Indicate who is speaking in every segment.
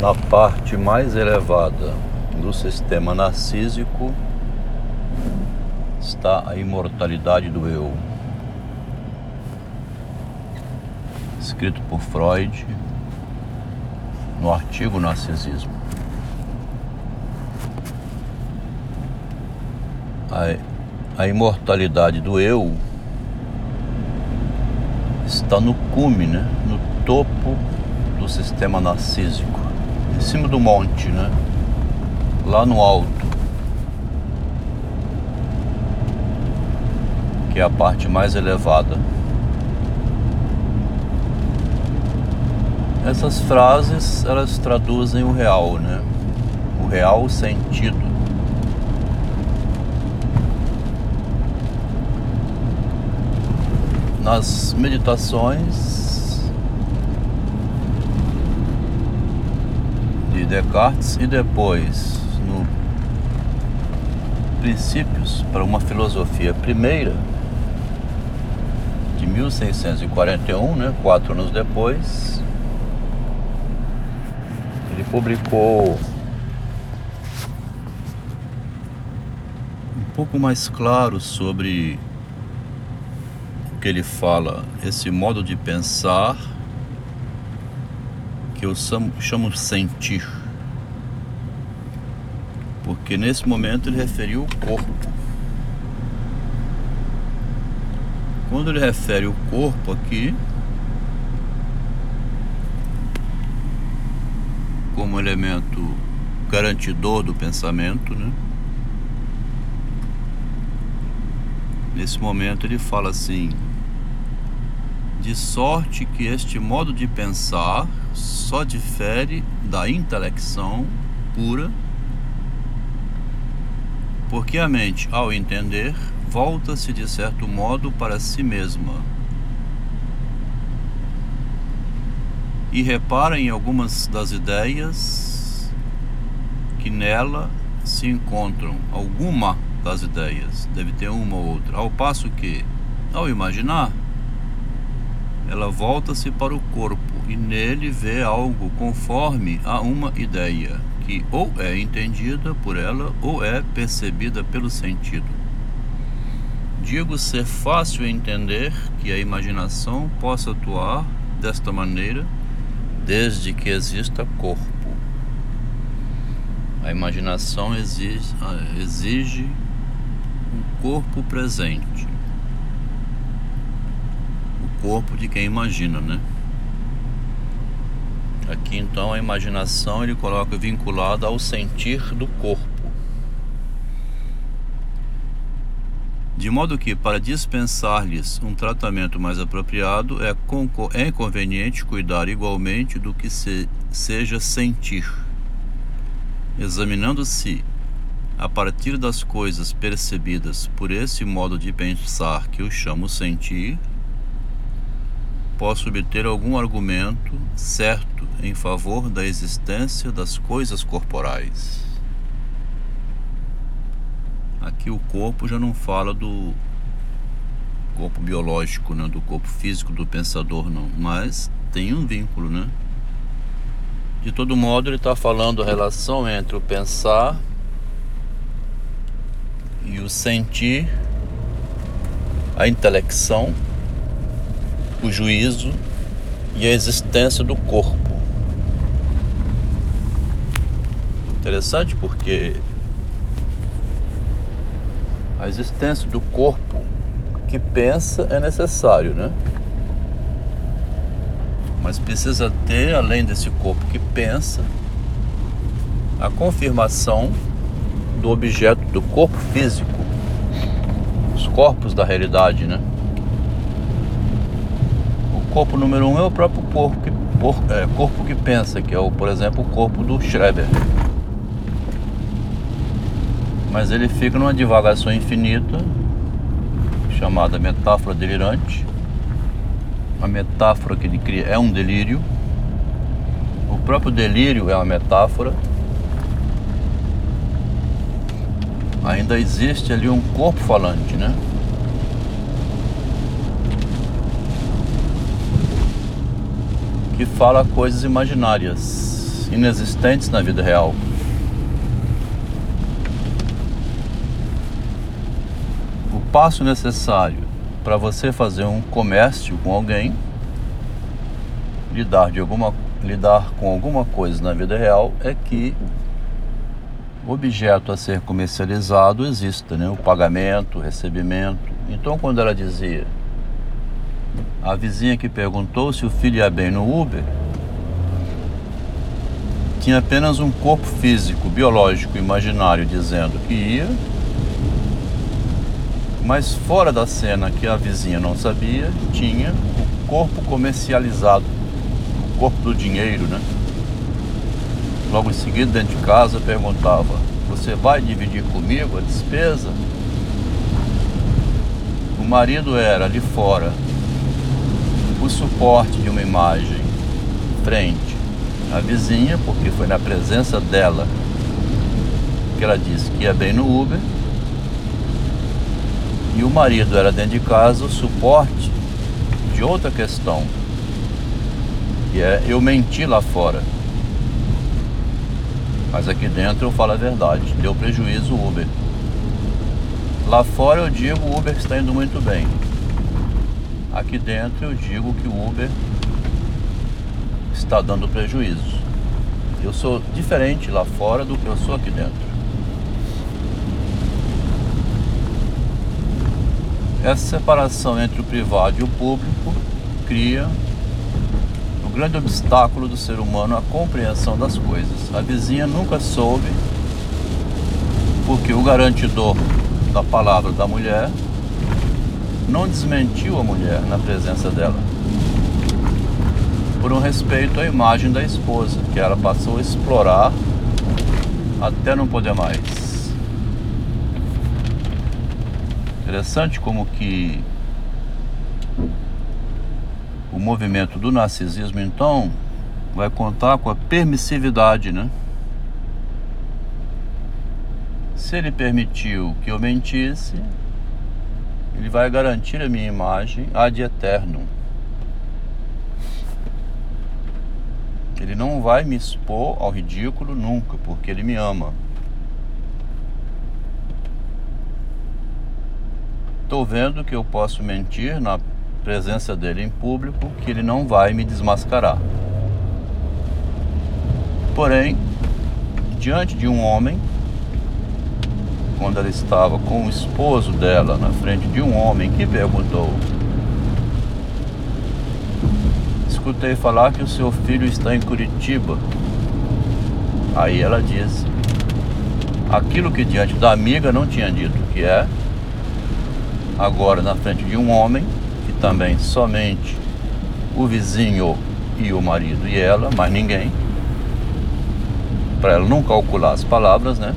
Speaker 1: Na parte mais elevada do sistema narcísico está a imortalidade do eu. Escrito por Freud no artigo Narcisismo. A, a imortalidade do eu está no cume, né? no topo do sistema narcísico, em cima do monte, né? lá no alto, que é a parte mais elevada. Essas frases elas traduzem o real, né? O real sentido nas meditações de Descartes e depois no Princípios para uma Filosofia Primeira de 1641, né, quatro anos depois, ele publicou um pouco mais claro sobre que ele fala, esse modo de pensar que eu chamo sentir. Porque nesse momento ele referiu o corpo. Quando ele refere o corpo aqui, como elemento garantidor do pensamento, né? Nesse momento ele fala assim: de sorte que este modo de pensar só difere da intelecção pura, porque a mente, ao entender, volta-se de certo modo para si mesma. E repara em algumas das ideias que nela se encontram, alguma das ideias, deve ter uma ou outra, ao passo que, ao imaginar, ela volta-se para o corpo e nele vê algo conforme a uma ideia, que ou é entendida por ela ou é percebida pelo sentido. Digo ser fácil entender que a imaginação possa atuar desta maneira desde que exista corpo. A imaginação exige, exige um corpo presente corpo de quem imagina, né? Aqui então a imaginação ele coloca vinculada ao sentir do corpo. De modo que, para dispensar-lhes um tratamento mais apropriado, é, é conveniente cuidar igualmente do que se, seja sentir, examinando-se a partir das coisas percebidas por esse modo de pensar que eu chamo sentir, posso obter algum argumento certo em favor da existência das coisas corporais. Aqui o corpo já não fala do corpo biológico, né, do corpo físico do pensador, não, mas tem um vínculo, né? De todo modo, ele está falando a relação entre o pensar e o sentir, a intelecção o juízo e a existência do corpo. Interessante porque a existência do corpo que pensa é necessário, né? Mas precisa ter, além desse corpo que pensa, a confirmação do objeto do corpo físico, os corpos da realidade, né? corpo número um é o próprio corpo que, por, é, corpo que pensa, que é, o, por exemplo, o corpo do Schreber. Mas ele fica numa divagação infinita, chamada metáfora delirante. A metáfora que ele cria é um delírio. O próprio delírio é uma metáfora. Ainda existe ali um corpo falante, né? que fala coisas imaginárias. inexistentes na vida real. Passo necessário para você fazer um comércio com alguém, lidar, de alguma, lidar com alguma coisa na vida real, é que o objeto a ser comercializado exista, né? o pagamento, o recebimento. Então, quando ela dizia, a vizinha que perguntou se o filho ia bem no Uber, tinha apenas um corpo físico, biológico, imaginário dizendo que ia, mas fora da cena que a vizinha não sabia, tinha o corpo comercializado, o corpo do dinheiro, né? Logo em seguida, dentro de casa, perguntava: Você vai dividir comigo a despesa? O marido era ali fora o suporte de uma imagem frente à vizinha, porque foi na presença dela que ela disse que ia bem no Uber e o marido era dentro de casa o suporte de outra questão, que é eu menti lá fora. Mas aqui dentro eu falo a verdade, deu prejuízo o Uber. Lá fora eu digo o Uber está indo muito bem. Aqui dentro eu digo que o Uber está dando prejuízo. Eu sou diferente lá fora do que eu sou aqui dentro. Essa separação entre o privado e o público cria o grande obstáculo do ser humano à compreensão das coisas. A vizinha nunca soube porque o garantidor da palavra da mulher não desmentiu a mulher na presença dela. Por um respeito à imagem da esposa, que ela passou a explorar até não poder mais. Interessante como que o movimento do narcisismo então vai contar com a permissividade, né? Se ele permitiu que eu mentisse, ele vai garantir a minha imagem ad eterno. Ele não vai me expor ao ridículo nunca, porque ele me ama. Estou vendo que eu posso mentir na presença dele em público, que ele não vai me desmascarar. Porém, diante de um homem, quando ela estava com o esposo dela na frente de um homem que perguntou: Escutei falar que o seu filho está em Curitiba. Aí ela disse aquilo que diante da amiga não tinha dito, que é agora na frente de um homem, que também somente o vizinho e o marido e ela, mais ninguém, para ela não calcular as palavras, né?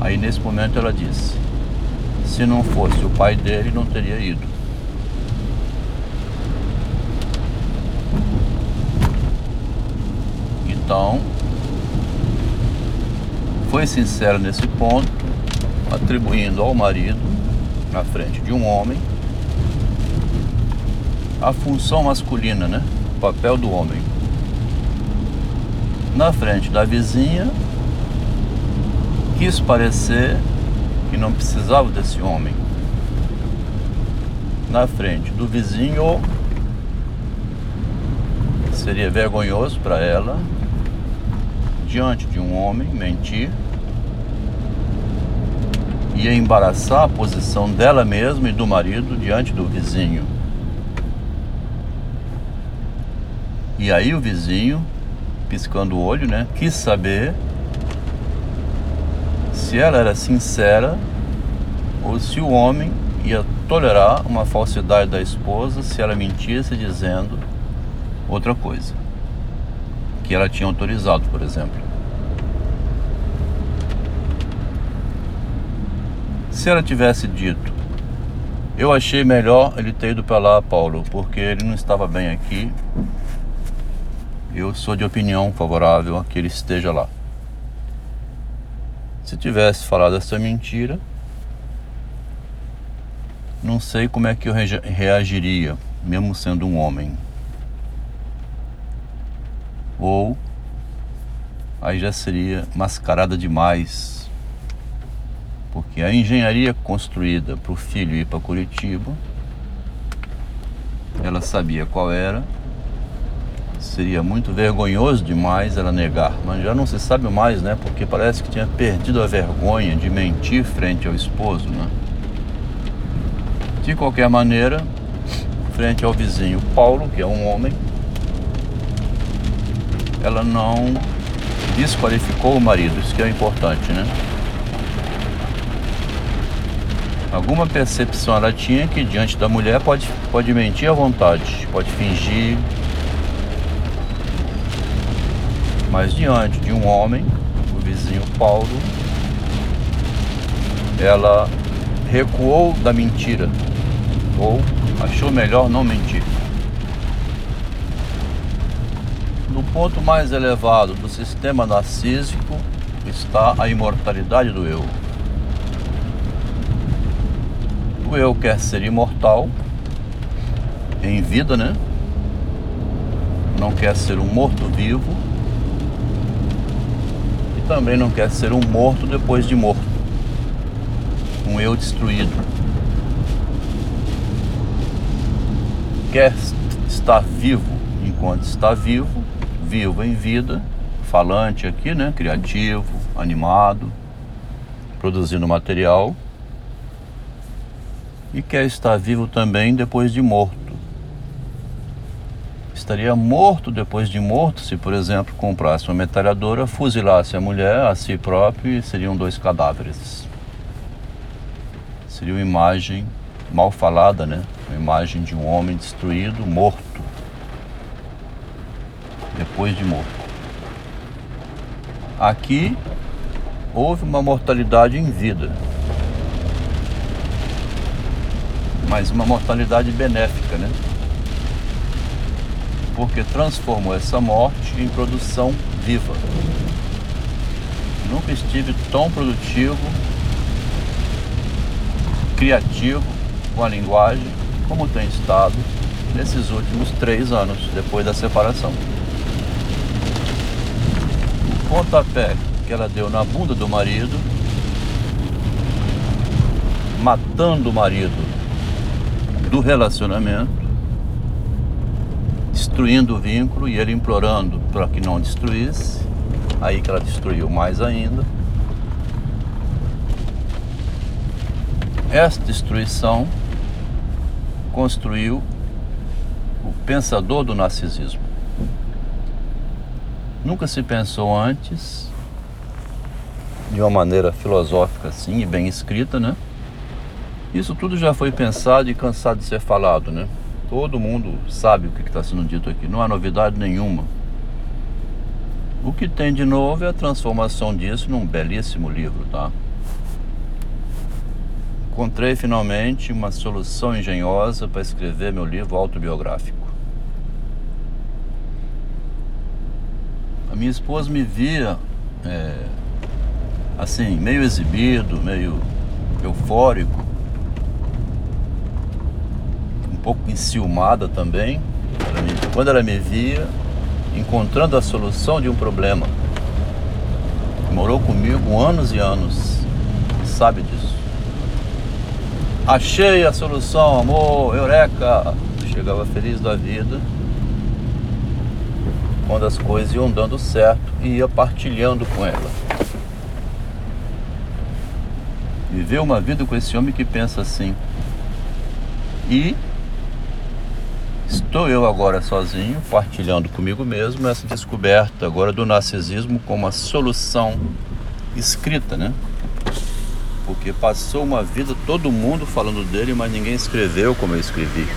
Speaker 1: Aí nesse momento ela disse: se não fosse o pai dele, não teria ido. Então, foi sincero nesse ponto, atribuindo ao marido na frente de um homem a função masculina, né? O papel do homem. Na frente da vizinha, quis parecer que não precisava desse homem. Na frente do vizinho, seria vergonhoso para ela, diante de um homem, mentir ia embaraçar a posição dela mesma e do marido diante do vizinho. E aí o vizinho, piscando o olho, né, quis saber se ela era sincera ou se o homem ia tolerar uma falsidade da esposa se ela mentisse dizendo outra coisa que ela tinha autorizado, por exemplo. Se ela tivesse dito, eu achei melhor ele ter ido para lá, Paulo, porque ele não estava bem aqui. Eu sou de opinião favorável a que ele esteja lá. Se tivesse falado essa mentira, não sei como é que eu reagiria, mesmo sendo um homem. Ou aí já seria mascarada demais. Porque a engenharia construída para o filho ir para Curitiba, ela sabia qual era, seria muito vergonhoso demais ela negar, mas já não se sabe mais, né? Porque parece que tinha perdido a vergonha de mentir frente ao esposo, né? De qualquer maneira, frente ao vizinho Paulo, que é um homem, ela não desqualificou o marido, isso que é importante, né? Alguma percepção ela tinha que diante da mulher pode, pode mentir à vontade, pode fingir. Mas diante de um homem, o vizinho Paulo, ela recuou da mentira, ou achou melhor não mentir. No ponto mais elevado do sistema narcísico está a imortalidade do eu. O eu quer ser imortal em vida, né? Não quer ser um morto-vivo e também não quer ser um morto depois de morto. Um eu destruído. Quer estar vivo enquanto está vivo, vivo em vida, falante aqui, né? Criativo, animado, produzindo material e quer estar vivo também depois de morto. Estaria morto depois de morto se, por exemplo, comprasse uma metralhadora, fuzilasse a mulher, a si próprio e seriam dois cadáveres. Seria uma imagem mal falada, né? Uma imagem de um homem destruído, morto. Depois de morto. Aqui houve uma mortalidade em vida. Mas uma mortalidade benéfica, né? Porque transformou essa morte em produção viva. Nunca estive tão produtivo, criativo com a linguagem como tem estado nesses últimos três anos depois da separação. O pontapé que ela deu na bunda do marido, matando o marido do relacionamento, destruindo o vínculo e ele implorando para que não destruísse. Aí que ela destruiu mais ainda. Esta destruição construiu o pensador do narcisismo. Nunca se pensou antes, de uma maneira filosófica assim e bem escrita, né? Isso tudo já foi pensado e cansado de ser falado, né? Todo mundo sabe o que está sendo dito aqui, não há novidade nenhuma. O que tem de novo é a transformação disso num belíssimo livro, tá? Encontrei finalmente uma solução engenhosa para escrever meu livro autobiográfico. A minha esposa me via é, assim, meio exibido, meio eufórico pouco enciumada também, quando ela me via encontrando a solução de um problema. Morou comigo anos e anos, sabe disso. Achei a solução, amor, eureka! Chegava feliz da vida quando as coisas iam dando certo e ia partilhando com ela. Viver uma vida com esse homem que pensa assim. E Estou eu agora sozinho, partilhando comigo mesmo essa descoberta agora do narcisismo como a solução escrita, né? Porque passou uma vida todo mundo falando dele, mas ninguém escreveu como eu escrevi.